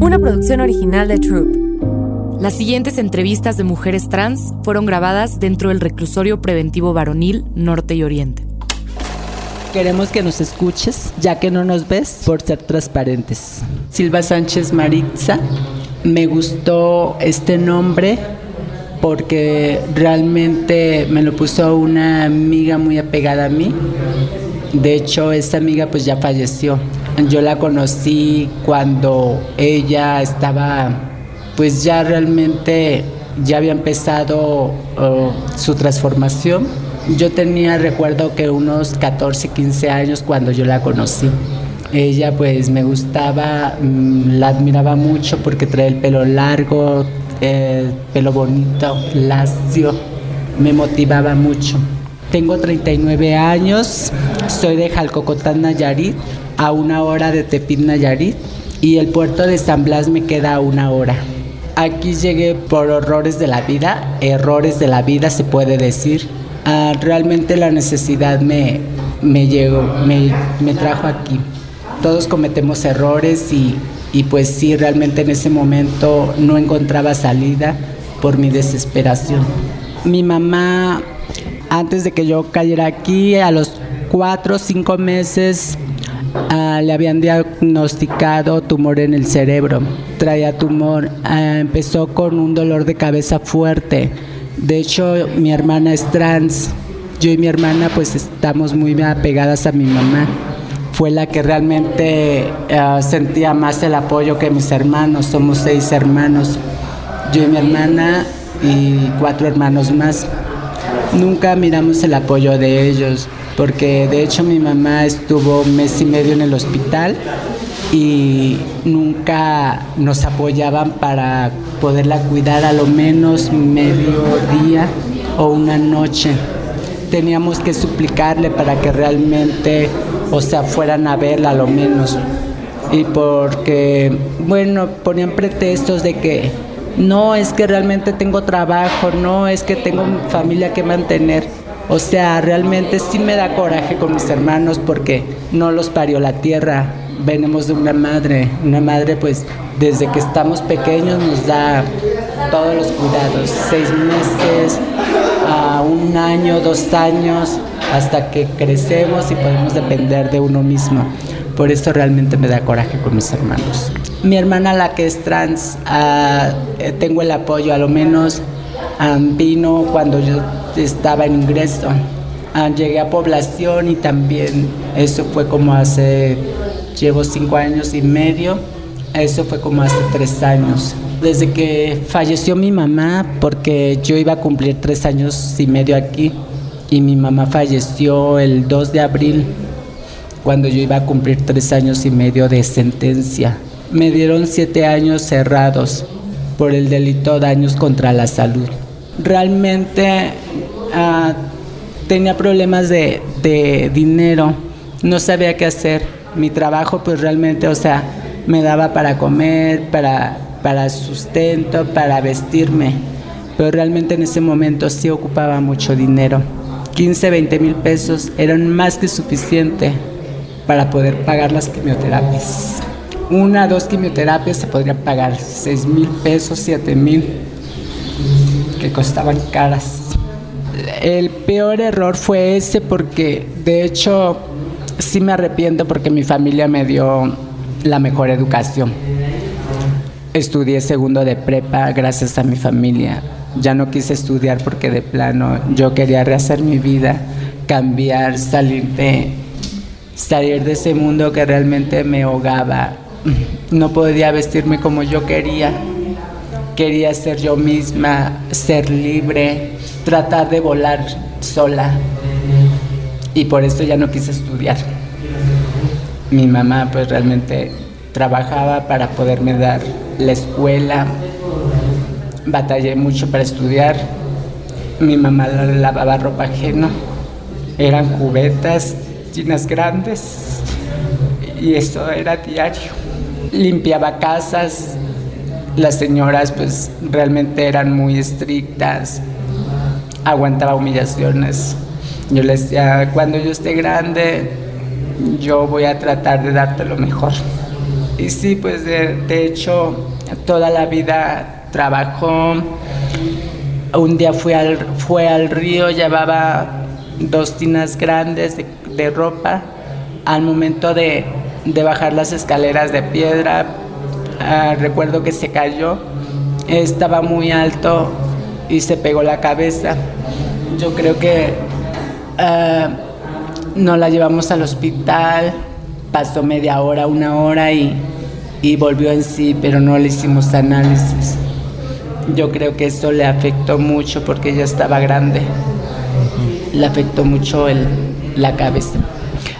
Una producción original de Troop. Las siguientes entrevistas de mujeres trans fueron grabadas dentro del reclusorio preventivo varonil Norte y Oriente. Queremos que nos escuches, ya que no nos ves, por ser transparentes. Silva Sánchez Maritza, me gustó este nombre porque realmente me lo puso una amiga muy apegada a mí. De hecho, esta amiga pues ya falleció. Yo la conocí cuando ella estaba, pues ya realmente ya había empezado uh, su transformación. Yo tenía, recuerdo que unos 14, 15 años cuando yo la conocí. Ella pues me gustaba, mm, la admiraba mucho porque trae el pelo largo, el pelo bonito, lacio, me motivaba mucho. Tengo 39 años, soy de Jalcocotán, Nayarit, a una hora de Tepit, Nayarit, y el puerto de San Blas me queda a una hora. Aquí llegué por horrores de la vida, errores de la vida se puede decir. Ah, realmente la necesidad me, me llegó, me, me trajo aquí. Todos cometemos errores y, y pues sí, realmente en ese momento no encontraba salida por mi desesperación. Mi mamá antes de que yo cayera aquí, a los cuatro o cinco meses, uh, le habían diagnosticado tumor en el cerebro. Traía tumor, uh, empezó con un dolor de cabeza fuerte. De hecho, mi hermana es trans. Yo y mi hermana pues estamos muy apegadas a mi mamá. Fue la que realmente uh, sentía más el apoyo que mis hermanos. Somos seis hermanos. Yo y mi hermana y cuatro hermanos más nunca miramos el apoyo de ellos, porque de hecho mi mamá estuvo mes y medio en el hospital y nunca nos apoyaban para poderla cuidar a lo menos medio día o una noche. Teníamos que suplicarle para que realmente, o sea, fueran a verla a lo menos. Y porque, bueno, ponían pretextos de que no es que realmente tengo trabajo, no es que tengo familia que mantener. O sea, realmente sí me da coraje con mis hermanos porque no los parió la tierra. Venimos de una madre, una madre pues desde que estamos pequeños nos da todos los cuidados, seis meses, a un año, dos años, hasta que crecemos y podemos depender de uno mismo. Por eso realmente me da coraje con mis hermanos. Mi hermana, la que es trans, uh, tengo el apoyo, a lo menos vino cuando yo estaba en ingreso. Uh, llegué a población y también eso fue como hace, llevo cinco años y medio, eso fue como hace tres años. Desde que falleció mi mamá, porque yo iba a cumplir tres años y medio aquí, y mi mamá falleció el 2 de abril, cuando yo iba a cumplir tres años y medio de sentencia me dieron siete años cerrados por el delito daños contra la salud. Realmente uh, tenía problemas de, de, dinero, no sabía qué hacer. Mi trabajo pues realmente, o sea, me daba para comer, para, para sustento, para vestirme, pero realmente en ese momento sí ocupaba mucho dinero. 15, 20 mil pesos eran más que suficiente para poder pagar las quimioterapias. Una, dos quimioterapias se podrían pagar. 6 mil pesos, 7 mil, costaban caras. El peor error fue ese porque, de hecho, sí me arrepiento porque mi familia me dio la mejor educación. Estudié segundo de prepa gracias a mi familia. Ya no quise estudiar porque de plano yo quería rehacer mi vida, cambiar, salir de, salir de ese mundo que realmente me ahogaba no podía vestirme como yo quería. Quería ser yo misma, ser libre, tratar de volar sola. Y por eso ya no quise estudiar. Mi mamá pues realmente trabajaba para poderme dar la escuela. Batallé mucho para estudiar. Mi mamá lavaba ropa ajena. Eran cubetas, chinas grandes. Y eso era diario limpiaba casas, las señoras pues realmente eran muy estrictas, aguantaba humillaciones. Yo les decía, cuando yo esté grande, yo voy a tratar de darte lo mejor. Y sí, pues de, hecho, toda la vida trabajó. Un día fui al, fue al río, llevaba dos tinas grandes de, ropa. Al momento de, bajar las escaleras de piedra, ah, recuerdo que se cayó. Estaba muy alto y se pegó la cabeza. Yo creo que uh, no la llevamos al hospital, pasó media hora, una hora y, y volvió en sí, pero no le hicimos análisis. Yo creo que eso le afectó mucho porque ella estaba grande. Le afectó mucho el, la cabeza.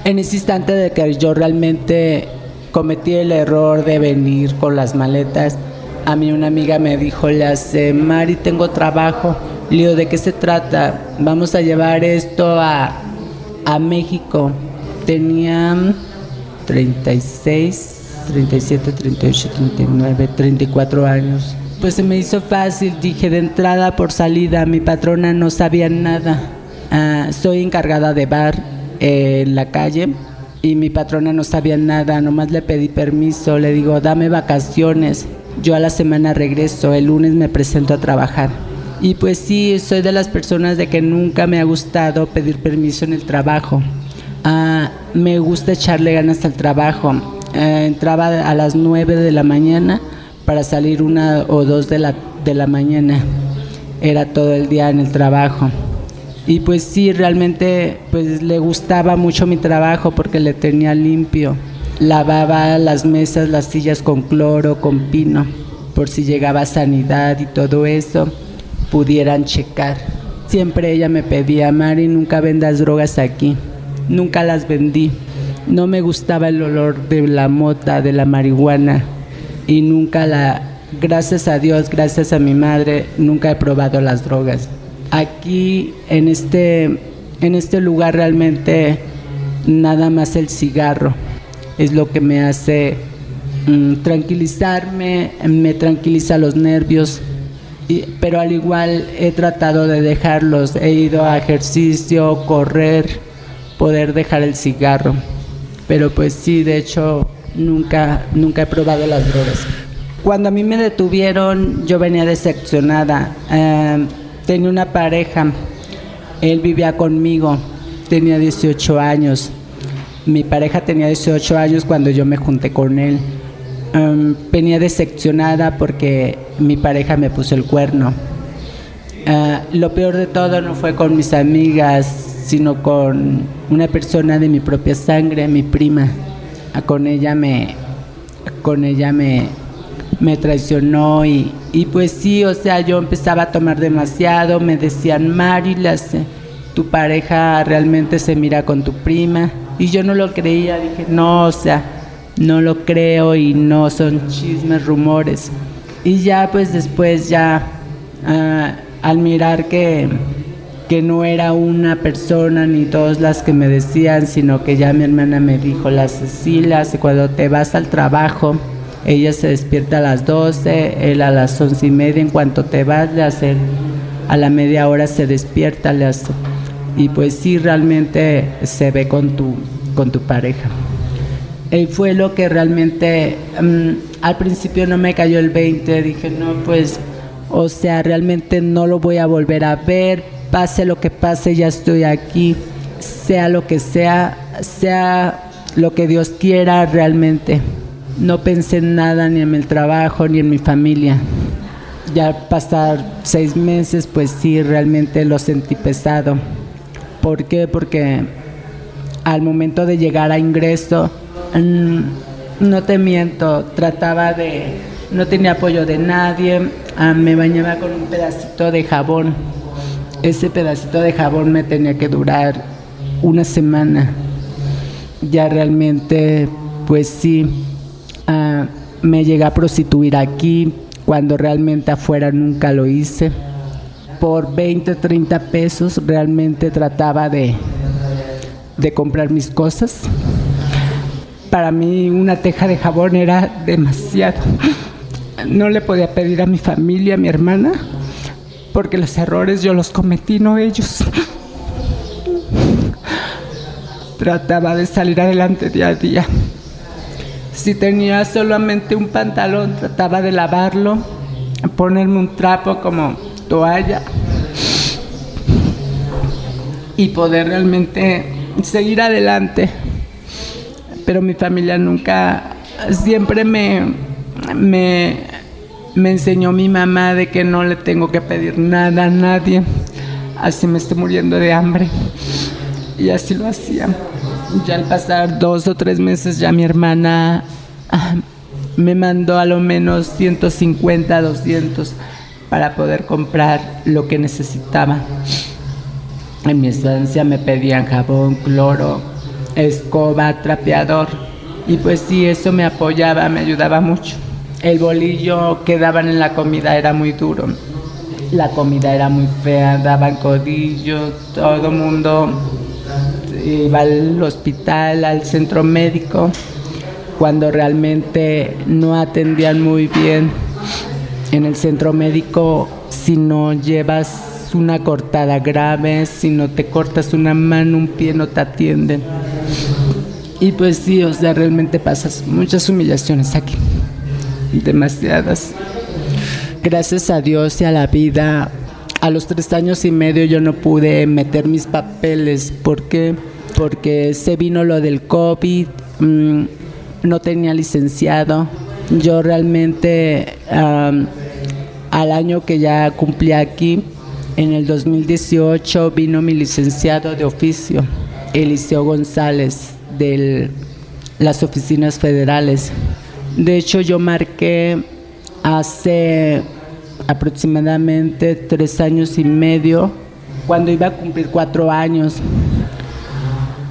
En ese instante de que yo realmente cometí el error de venir con las maletas, a mí una amiga me dijo, le hace, Mari, tengo trabajo. Digo, ¿de qué se trata? Vamos a llevar esto a, a México. Tenía 36, 37, 38, 39, 34 años. Pues se me hizo fácil, dije de entrada por salida, mi patrona no sabía nada. Ah, soy encargada de bar en la calle y mi patrona no sabía nada, nomás le pedí permiso, le digo, dame vacaciones, yo a la semana regreso, el lunes me presento a trabajar. Y pues sí, soy de las personas de que nunca me ha gustado pedir permiso en el trabajo. Ah, me gusta echarle ganas al trabajo. Eh, entraba a las 9 de la mañana para salir una o dos de la, de la mañana. Era todo el día en el trabajo. Y pues sí, realmente pues le gustaba mucho mi trabajo porque le tenía limpio. Lavaba las mesas, las sillas con cloro, con pino, por si llegaba sanidad y todo eso pudieran checar. Siempre ella me pedía, Mari, nunca vendas drogas aquí. Nunca las vendí. No me gustaba el olor de la mota, de la marihuana. Y nunca la, gracias a Dios, gracias a mi madre, nunca he probado las drogas. Aquí, en este, en este lugar realmente, nada más el cigarro es lo que me hace mm, tranquilizarme, me tranquiliza los nervios, pero al igual he tratado de dejarlos, he ido a ejercicio, correr, poder dejar el cigarro, pero pues sí, de hecho nunca, nunca he probado las drogas. Cuando a mí me detuvieron, yo venía decepcionada. Em, tenía una pareja, él vivía conmigo, tenía 18 años. Mi pareja tenía 18 años cuando yo me junté con él. Um, venía decepcionada porque mi pareja me puso el cuerno. Ah, lo peor de todo no fue con mis amigas, sino con una persona de mi propia sangre, mi prima. Ah, con ella me, con ella me, me traicionó y, y, pues sí, o sea, yo empezaba a tomar demasiado, me decían, Mari, tu pareja realmente se mira con tu prima. Y yo no lo creía, dije, no, o sea, no lo creo y no son chismes, rumores. Y ya pues después ya ah, al mirar que, que no era una persona ni todas las que me decían, sino que ya mi hermana me dijo, la Cecilia, cuando te vas al trabajo, ella se despierta a las 12, él a las once y media, en cuanto te vas, le hace, a la media hora se despierta, y pues sí, realmente se ve con tu, con tu pareja. Fue lo que realmente mm, al principio no me cayó el 20, dije, no, pues, o sea, realmente no lo voy a volver a ver, pase lo que pase, ya estoy aquí, sea lo que sea, sea lo que Dios quiera realmente. No pensé en nada, ni en el trabajo, ni en mi familia. Ya pasar seis meses, pues sí, realmente lo sentí pesado. ¿Por qué? Porque al momento de llegar a ingreso, Mm, no te miento, trataba de, no tenía apoyo de nadie, ah, me bañaba con un pedacito de jabón. Ese pedacito de jabón me tenía que durar una semana. Ya realmente, pues sí, me llegué a prostituir aquí, cuando realmente afuera nunca lo hice. Por 20, 30 pesos realmente trataba de, de comprar mis cosas para mí una teja de jabón era demasiado. No le podía pedir a mi familia, a mi hermana, porque los errores yo los cometí, no ellos. Trataba de salir adelante día a día. Si tenía solamente un pantalón, trataba de lavarlo, ponerme un trapo como toalla y poder realmente seguir adelante. Pero mi familia nunca, siempre me, me, me enseñó mi mamá de que no le tengo que pedir nada a nadie, así me estoy muriendo de hambre. Y así lo hacía. Ya al pasar dos o tres meses ya mi hermana ah, me mandó a lo menos 150, 200 para poder comprar lo que necesitaba. En mi estancia me pedían jabón, cloro, escoba, trapeador. Y pues sí, eso me apoyaba, me ayudaba mucho. El bolillo que daban en la comida era muy duro. La comida era muy fea, daban codillo, todo mundo iba al hospital, al centro médico, cuando realmente no atendían muy bien. En el centro médico, si no llevas una cortada grave, si no te cortas una mano, un pie, no te atienden. Y pues sí, o sea, realmente pasas muchas humillaciones aquí, demasiadas. Gracias a Dios y a la vida, a los tres años y medio yo no pude meter mis papeles. ¿Por qué? Porque se vino lo del COVID, mm, no tenía licenciado. Yo realmente al año que ya cumplí aquí, en el 2018 vino mi licenciado de oficio, Eliseo González, de las oficinas federales. De hecho, yo marqué hace aproximadamente tres años y medio, cuando iba a cumplir cuatro años,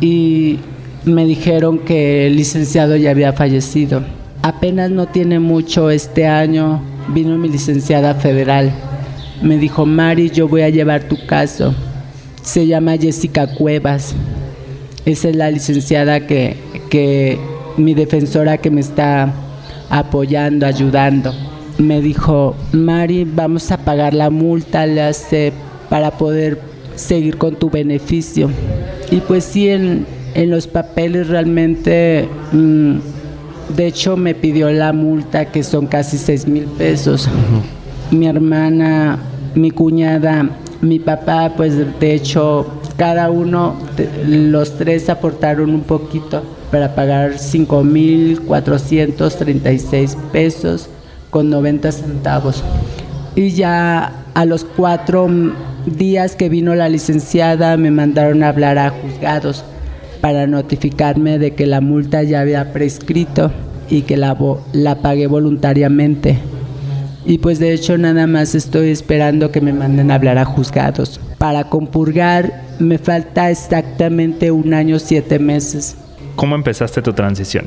y me dijeron que el licenciado ya había fallecido. Apenas no tiene mucho este año, vino mi licenciada federal. Me dijo, Mari, yo voy a llevar tu caso. Se llama Jessica Cuevas. Esa es la licenciada que, que mi defensora que me está apoyando, ayudando. Me dijo, Mari, vamos a pagar la multa, hace para poder seguir con tu beneficio. Y pues sí, en, en los papeles realmente, mm, de hecho me pidió la multa que son casi 6 mil pesos. Mi hermana, mi cuñada, mi papá, pues de hecho cada uno, los tres aportaron un poquito para pagar 5.436 pesos con 90 centavos. Y ya a los cuatro días que vino la licenciada me mandaron a hablar a juzgados para notificarme de que la multa ya había prescrito y que la, la pagué voluntariamente. Y pues de hecho nada más estoy esperando que me manden a hablar a juzgados. Para compurgar me falta exactamente un año, siete meses. ¿Cómo empezaste tu transición?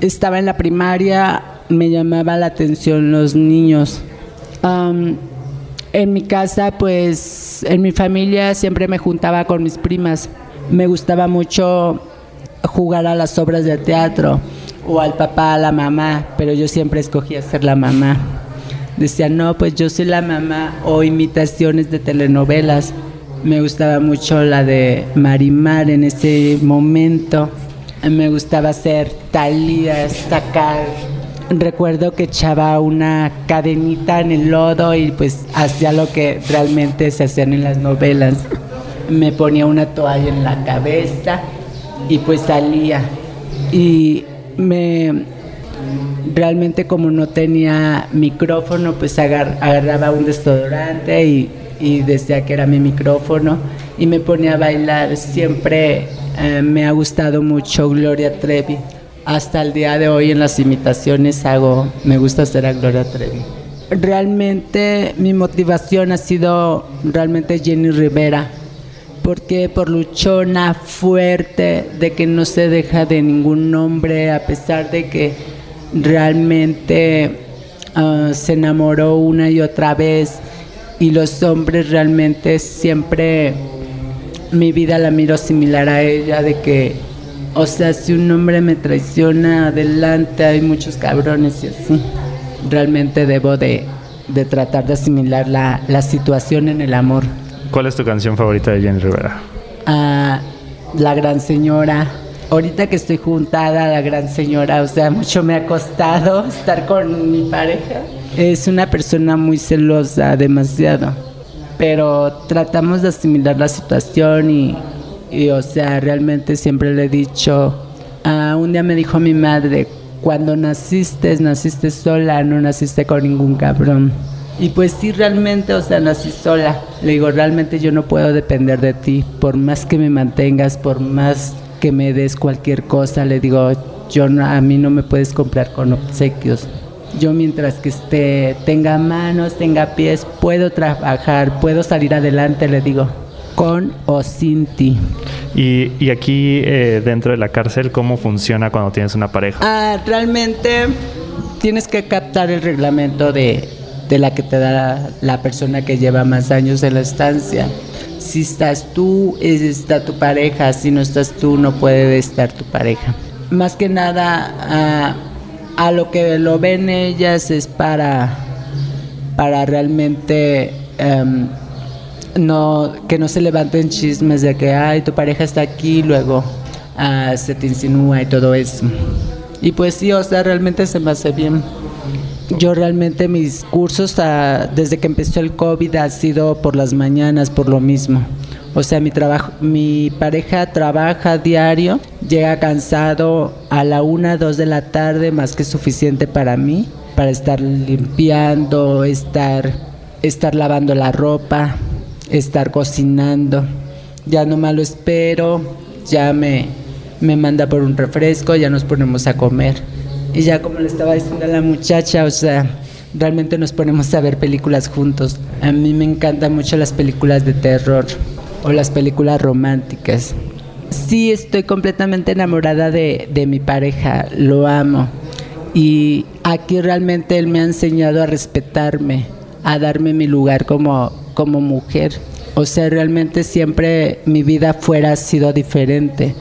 Estaba en la primaria, me llamaba la atención los niños. en mi casa, pues, en mi familia siempre me juntaba con mis primas. Me gustaba mucho jugar a las obras de teatro o al papá, a la mamá, pero yo siempre escogía ser la mamá. Decía, no, pues yo soy la mamá o imitaciones de telenovelas. Me gustaba mucho la de Marimar en ese momento. Me gustaba hacer talías, sacar. Recuerdo que echaba una cadenita en el lodo y pues hacía lo que realmente se hacían en las novelas. Me ponía una toalla en la cabeza y pues salía. Y me realmente como no tenía micrófono, pues agarraba un desodorante y, y, decía que era mi micrófono y me ponía a bailar. Siempre eh, me ha gustado mucho Gloria Trevi. Hasta el día de hoy en las imitaciones hago, me gusta hacer a Gloria Trevi. Realmente mi motivación ha sido realmente Jenny Rivera porque por luchona, fuerte, de que no se deja de ningún nombre, a pesar de que realmente ah, se enamoró una y otra vez y los hombres realmente siempre mi vida la miro similar a ella de que o sea si un hombre me traiciona adelante hay muchos cabrones y así realmente debo de, tratar de asimilar la, la situación en el amor ¿Cuál es tu canción favorita de Jenny Rivera? Ah, la Gran Señora ahorita que estoy juntada a la gran señora, o sea, mucho me ha costado estar con mi pareja. Es una persona muy celosa, demasiado. Pero tratamos de asimilar la situación y, y o sea, realmente siempre le he dicho, ah, un día me dijo mi madre, cuando naciste, naciste sola, no naciste con ningún cabrón. Y pues sí, realmente, o sea, nací sola. Le digo, realmente yo no puedo depender de ti, por más que me mantengas, por más que me des cualquier cosa, le digo, yo a mí no me puedes comprar con obsequios. Yo mientras que esté, tenga manos, tenga pies, puedo trabajar, puedo salir adelante, le digo, con o sin ti. Y, y aquí eh, dentro de la cárcel, ¿cómo funciona cuando tienes una pareja? Ah, realmente tienes que captar el reglamento de, de la que te da la persona que lleva más años en la estancia. Si estás tú, está tu pareja. Si no estás tú, no puede estar tu pareja. Más que nada, a, lo que lo ven ellas es para, para realmente em, no, que no se levanten chismes de que, ay, tu pareja está aquí, luego ah, se te insinúa y todo eso. Y pues sí, o sea, realmente se me hace bien. Yo realmente mis cursos ah, desde que empezó el COVID ha sido por las mañanas, por lo mismo. O sea, mi trabajo, mi pareja trabaja diario, llega cansado a la una, dos de la tarde, más que suficiente para mí, para estar limpiando, estar, estar lavando la ropa, estar cocinando. Ya nomás lo espero, ya me, me manda por un refresco, ya nos ponemos a comer. Y ya como le estaba diciendo a la muchacha, o sea, realmente nos ponemos a ver películas juntos. A mí me encantan mucho las películas de terror o las películas románticas. Sí, estoy completamente enamorada de, de mi pareja, lo amo. Y aquí realmente él me ha enseñado a respetarme, a darme mi lugar como, como mujer. O sea, realmente siempre mi vida fuera sido diferente.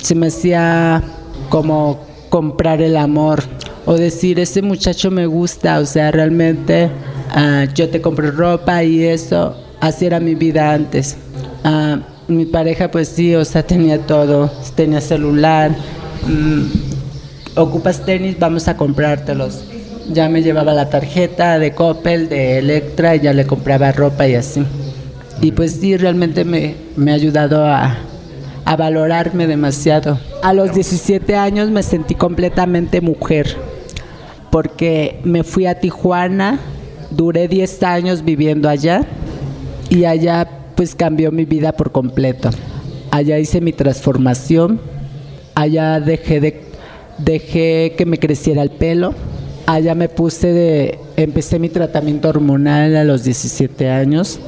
se me hacía como comprar el amor o decir, ese muchacho me gusta, o sea, realmente ah, yo te compro ropa y eso, así era mi vida antes. Ah, mi pareja pues sí, o sea, tenía todo, tenía celular, mm, ocupas tenis, vamos a comprártelos. Ya me llevaba la tarjeta de Coppel, de Electra, y ya le compraba ropa y así. Y pues sí, realmente me, me ha ayudado a, a valorarme demasiado. A los 17 años me sentí completamente mujer, porque me fui a Tijuana, duré 10 años viviendo allá y allá pues cambió mi vida por completo. Allá hice mi transformación, allá dejé de dejé que me creciera el pelo, allá me puse de empecé mi tratamiento hormonal a los 17 años.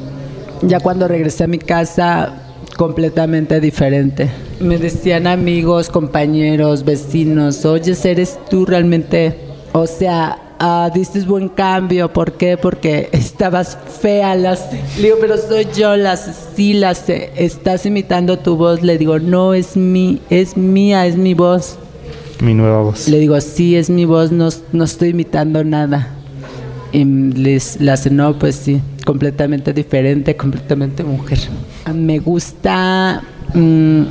Ya cuando regresé a mi casa completamente diferente. Me decían amigos, compañeros, vecinos, oye, eres tú realmente, o sea, uh, diste buen cambio, ¿por qué? Porque estabas fea, las, le digo, pero soy yo, las, sí, las, estás imitando tu voz, le digo, no, es mi, es mía, es mi voz. Mi nueva voz. Le digo, sí, es mi voz, no, no estoy imitando nada. Y les, las, no, pues sí completamente diferente, completamente mujer. Me gusta mm,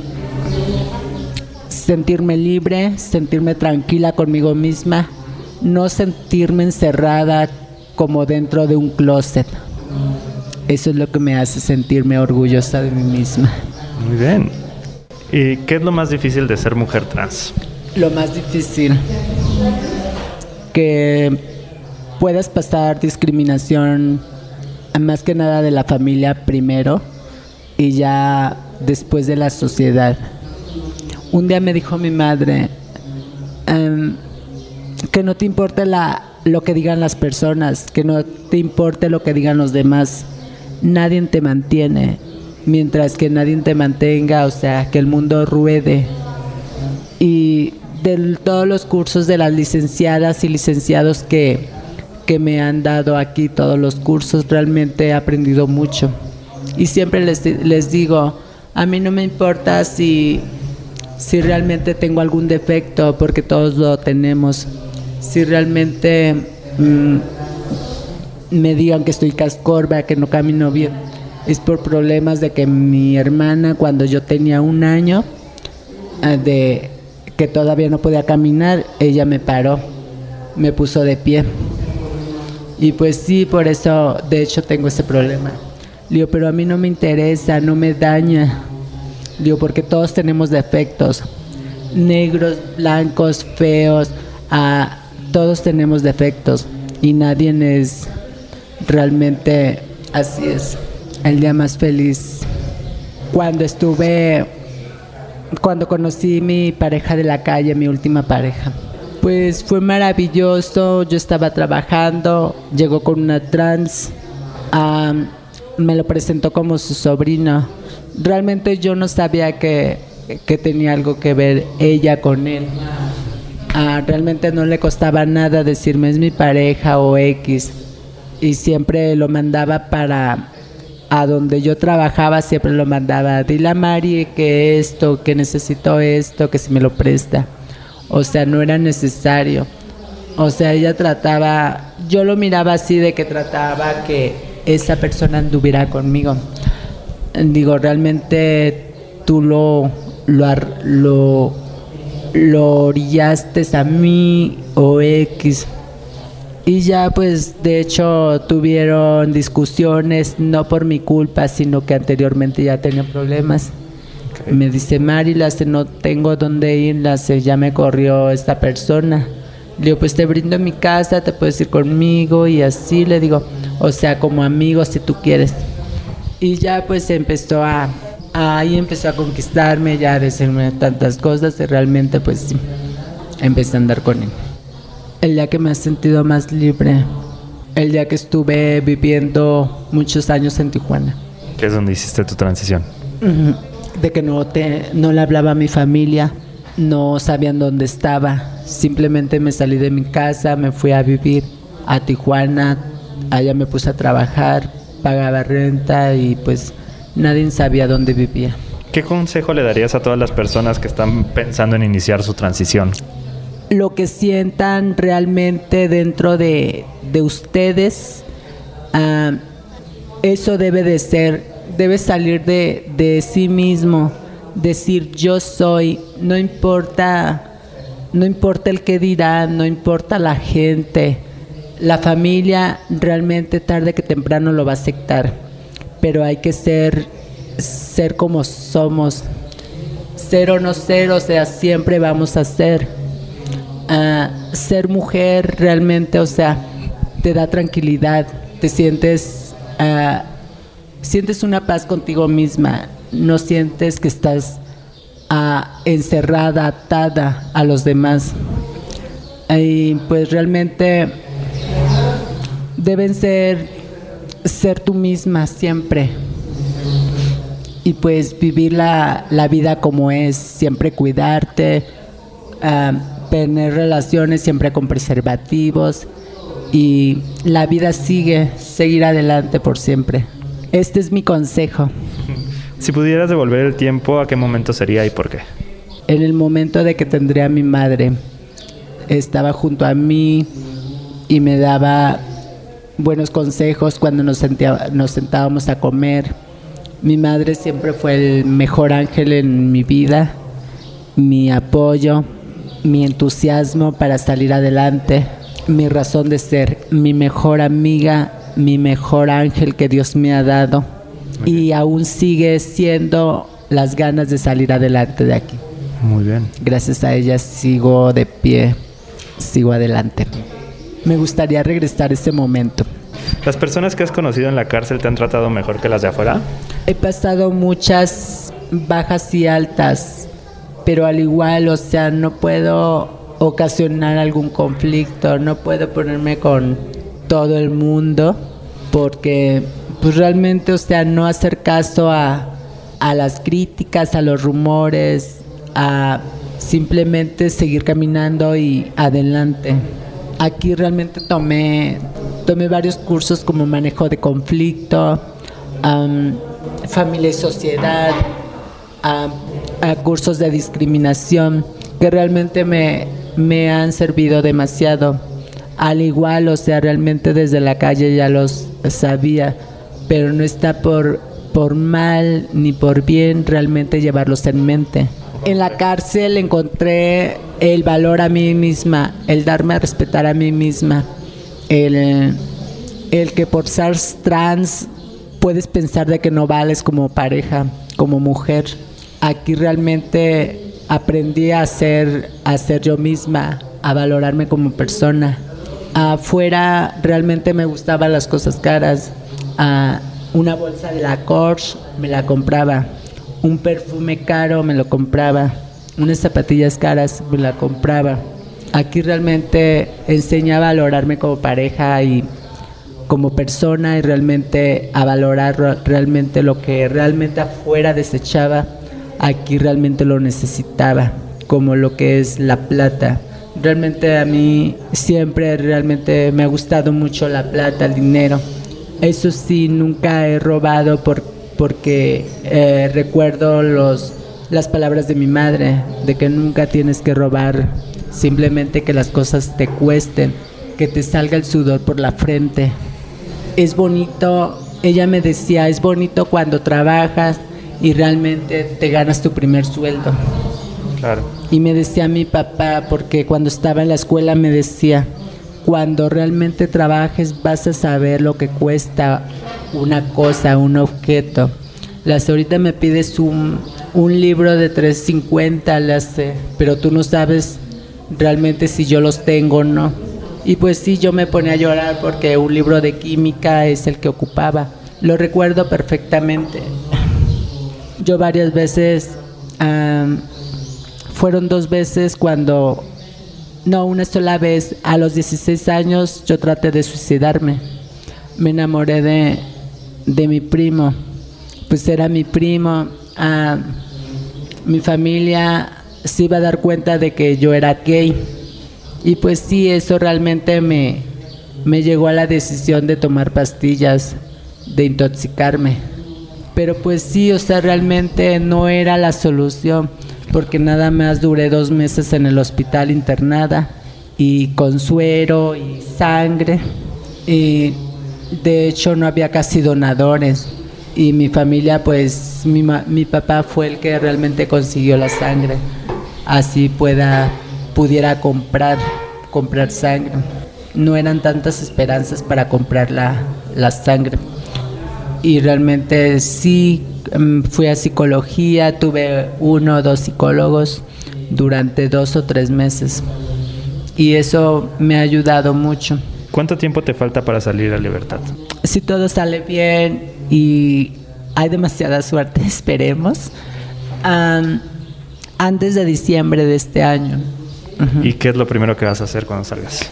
sentirme libre, sentirme tranquila conmigo misma, no sentirme encerrada como dentro de un closet. Eso es lo que me hace sentirme orgullosa de mí misma. Muy bien. ¿Y qué es lo más difícil de ser mujer trans? Lo más difícil que puedas pasar discriminación más que nada de la familia primero y ya después de la sociedad. Un día me dijo mi madre em, que no te importe la, lo que digan las personas, que no te importe lo que digan los demás. Nadie te mantiene, mientras que nadie te mantenga, o sea, que el mundo ruede. Y de todos los cursos de las licenciadas y licenciados que, que me han dado aquí todos los cursos, realmente he aprendido mucho. Y siempre les, les digo, a mí no me importa si, si realmente tengo algún defecto, porque todos lo tenemos. Si realmente mm, me digan que estoy cascorba, que no camino bien, es por problemas de que mi hermana, cuando yo tenía un año, eh, de que todavía no podía caminar, ella me paró, me puso de pie. Y pues sí, por eso, de hecho, tengo ese problema. Pero a mí no me interesa, no me daña. Digo, porque todos tenemos defectos. Negros, blancos, feos, ah, todos tenemos defectos. Y nadie es realmente así es. El día más feliz. Cuando estuve, cuando conocí mi pareja de la calle, mi última pareja. Pues fue maravilloso, yo estaba trabajando, llegó con una trans, me lo presentó como su sobrino. Realmente yo no sabía que, que tenía algo que ver ella con él. Ah, realmente no le costaba nada decirme es mi pareja o X. Y siempre lo mandaba para a donde yo trabajaba, siempre lo mandaba. Dile a Mari que esto, que necesito esto, que si me lo presta. O sea, no era necesario. O sea, ella trataba, yo lo miraba así de que trataba que esa persona anduviera conmigo. Digo, realmente tú lo, lo, lo, lo orillaste a mí o X. Y ya pues de hecho tuvieron discusiones, no por mi culpa, sino que anteriormente ya tenían problemas. Me dice, Marilas, no tengo dónde ir, ya me corrió esta persona. Le digo, pues te brindo mi casa, te puedes ir conmigo y así le digo, o sea, como amigos si tú quieres. Y ya pues empezó a, ahí empezó a conquistarme, ya a decirme tantas cosas y realmente pues empecé a andar con él. El día que me he sentido más libre, el día que estuve viviendo muchos años en Tijuana. ¿Qué es donde hiciste tu transición? de que no, te, no le hablaba a mi familia, no sabían dónde estaba. Simplemente me salí de mi casa, me fui a vivir a Tijuana, allá me puse a trabajar, pagaba renta y pues nadie sabía dónde vivía. ¿Qué consejo le darías a todas las personas que están pensando en iniciar su transición? Lo que sientan realmente dentro de, de ustedes, ah, eso debe de ser debe salir de, de sí mismo, decir yo soy, no importa, no importa el que dirán, no importa la gente, la familia realmente tarde que temprano lo va a aceptar, pero hay que ser, ser como somos, ser o no ser, o sea, siempre vamos a ser. Ah, ser mujer realmente, o sea, te da tranquilidad, te sientes uh, sientes una paz contigo misma, no sientes que estás ah, encerrada, atada a los demás. Y pues realmente deben ser ser tú misma siempre y pues vivir la, vida como es, siempre cuidarte, ah, tener relaciones siempre con preservativos y la vida sigue, seguir adelante por siempre. Este es mi consejo. Si pudieras devolver el tiempo, ¿a qué momento sería y por qué? En el momento de que tendré a mi madre. Estaba junto a mí y me daba buenos consejos cuando nos, nos sentábamos a comer. Mi madre siempre fue el mejor ángel en mi vida, mi apoyo, mi entusiasmo para salir adelante, mi razón de ser, mi mejor amiga mi mejor ángel que Dios me ha dado y aún sigue siendo las ganas de salir adelante de aquí. Muy bien. Gracias a ella sigo de pie, sigo adelante. Me gustaría regresar a ese momento. ¿Las personas que has conocido en la cárcel te han tratado mejor que las de afuera? He pasado muchas bajas y altas, pero al igual, o sea, no puedo ocasionar algún conflicto, no puedo ponerme con todo el mundo porque pues realmente, o sea, no hacer caso a, a las críticas, a los rumores, a simplemente seguir caminando y adelante. Aquí realmente tomé, tomé varios cursos como manejo de conflicto, familia y sociedad, cursos de discriminación que realmente me, me han servido demasiado al igual, o sea, realmente desde la calle ya los sabía, pero no está por, por mal ni por bien realmente llevarlos en mente. En la cárcel encontré el valor a mí misma, el darme a respetar a mí misma, el, el que por ser trans puedes pensar de que no vales como pareja, como mujer. Aquí realmente aprendí a ser, a ser yo misma, a valorarme como persona. Afuera realmente me gustaban las cosas caras. a una bolsa de la Corch me la compraba. Un perfume caro me lo compraba. Unas zapatillas caras me la compraba. Aquí realmente enseña a valorarme como pareja y como persona y realmente a valorar realmente lo que realmente afuera desechaba, aquí realmente lo necesitaba, como lo que es la plata. Realmente a mí siempre realmente me ha gustado mucho la plata, el dinero. Eso sí, nunca he robado por, porque eh, recuerdo los, las palabras de mi madre, de que nunca tienes que robar, simplemente que las cosas te cuesten, que te salga el sudor por la frente, es bonito, ella me decía, es bonito cuando trabajas y realmente te ganas tu primer sueldo. Claro. Y me decía mi papá, porque cuando estaba en la escuela me decía, cuando realmente trabajes vas a saber lo que cuesta una cosa, un objeto. Las ahorita me pides un, un libro de 350, las, pero tú no sabes realmente si yo los tengo o no. Y pues sí, yo me ponía a llorar porque un libro de química es el que ocupaba. Lo recuerdo perfectamente. Yo varias veces, fueron dos veces cuando, no, una sola vez, a los 16 años yo traté de suicidarme. Me enamoré de, de mi primo, pues era mi primo. mi familia se iba a dar cuenta de que yo era gay y pues sí, eso realmente me, me llegó a la decisión de tomar pastillas, de intoxicarme. Pero pues sí, o sea, realmente no era la solución, porque nada más duré dos meses en el hospital internada y con suero y sangre. Y de hecho no había casi donadores y mi familia, pues mi, mi papá fue el que realmente consiguió la sangre. Así pueda pudiera comprar, comprar sangre. No eran tantas esperanzas para comprar la, la sangre. Y realmente sí mm, fui a psicología, tuve uno o dos psicólogos durante dos o tres meses. Y eso me ha ayudado mucho. ¿Cuánto tiempo te falta para salir a libertad? Si todo sale bien y hay demasiada suerte, esperemos, antes de diciembre de este año. ¿Y qué es lo primero que vas a hacer cuando salgas?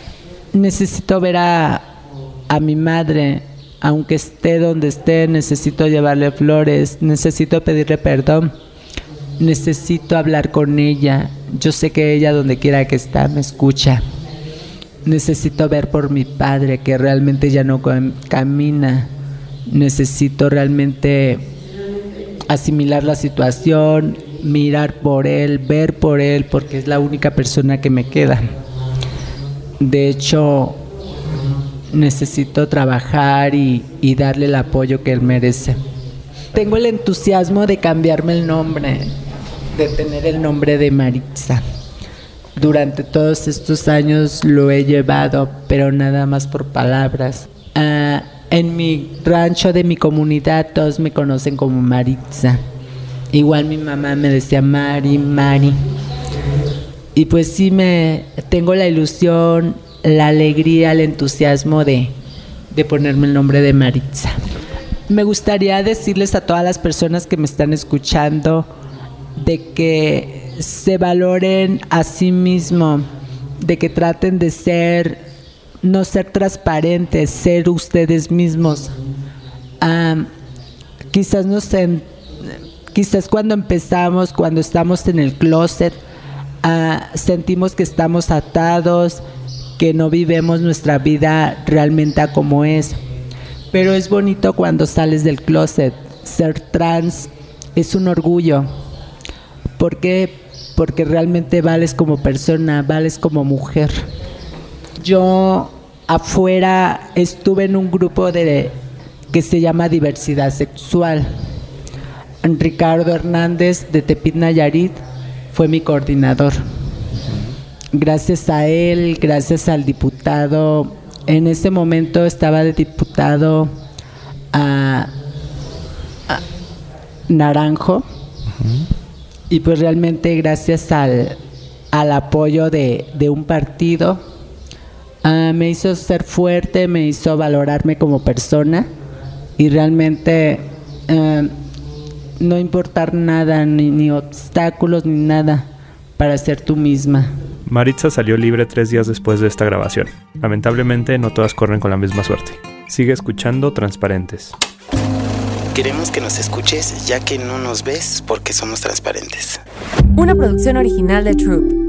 Necesito ver a, a mi madre, aunque esté donde esté, necesito llevarle flores, necesito pedirle perdón, necesito hablar con ella. Yo sé que ella donde quiera que está me escucha. Necesito ver por mi padre que realmente ya no camina. Necesito realmente asimilar la situación, mirar por él, ver por él, porque es la única persona que me queda. De hecho, necesito trabajar y, darle el apoyo que él merece. Tengo el entusiasmo de cambiarme el nombre, de tener el nombre de Maritza. Durante todos estos años lo he llevado, pero nada más por palabras. Ah, en mi rancho de mi comunidad todos me conocen como Maritza. Igual mi mamá me decía Mari, Mari. Y pues sí me tengo la ilusión, la alegría, el entusiasmo de, de ponerme el nombre de Maritza. Me gustaría decirles a todas las personas que me están escuchando de que se valoren a sí mismos, de que traten de ser, no ser transparentes, ser ustedes mismos. Ah, quizás no Quizás cuando empezamos, cuando estamos en el closet, ah, sentimos que estamos atados, que no vivemos nuestra vida realmente como es. Pero es bonito cuando sales del closet. Ser trans es un orgullo. ¿Por qué? Porque realmente vales como persona, vales como mujer. Yo afuera estuve en un grupo de que se llama diversidad sexual Ricardo Hernández de Tepit Nayarit fue mi coordinador. Gracias a él, gracias al diputado, en ese momento estaba de diputado a, Naranjo. Y pues realmente gracias al, apoyo de, un partido ah, me hizo ser fuerte, me hizo valorarme como persona. Y realmente ah, no importar nada, ni, ni obstáculos, ni nada, para ser tú misma. Maritza salió libre tres días después de esta grabación. Lamentablemente no todas corren con la misma suerte. Sigue escuchando Transparentes. Queremos que nos escuches ya que no nos ves porque somos transparentes. Una producción original de Troop.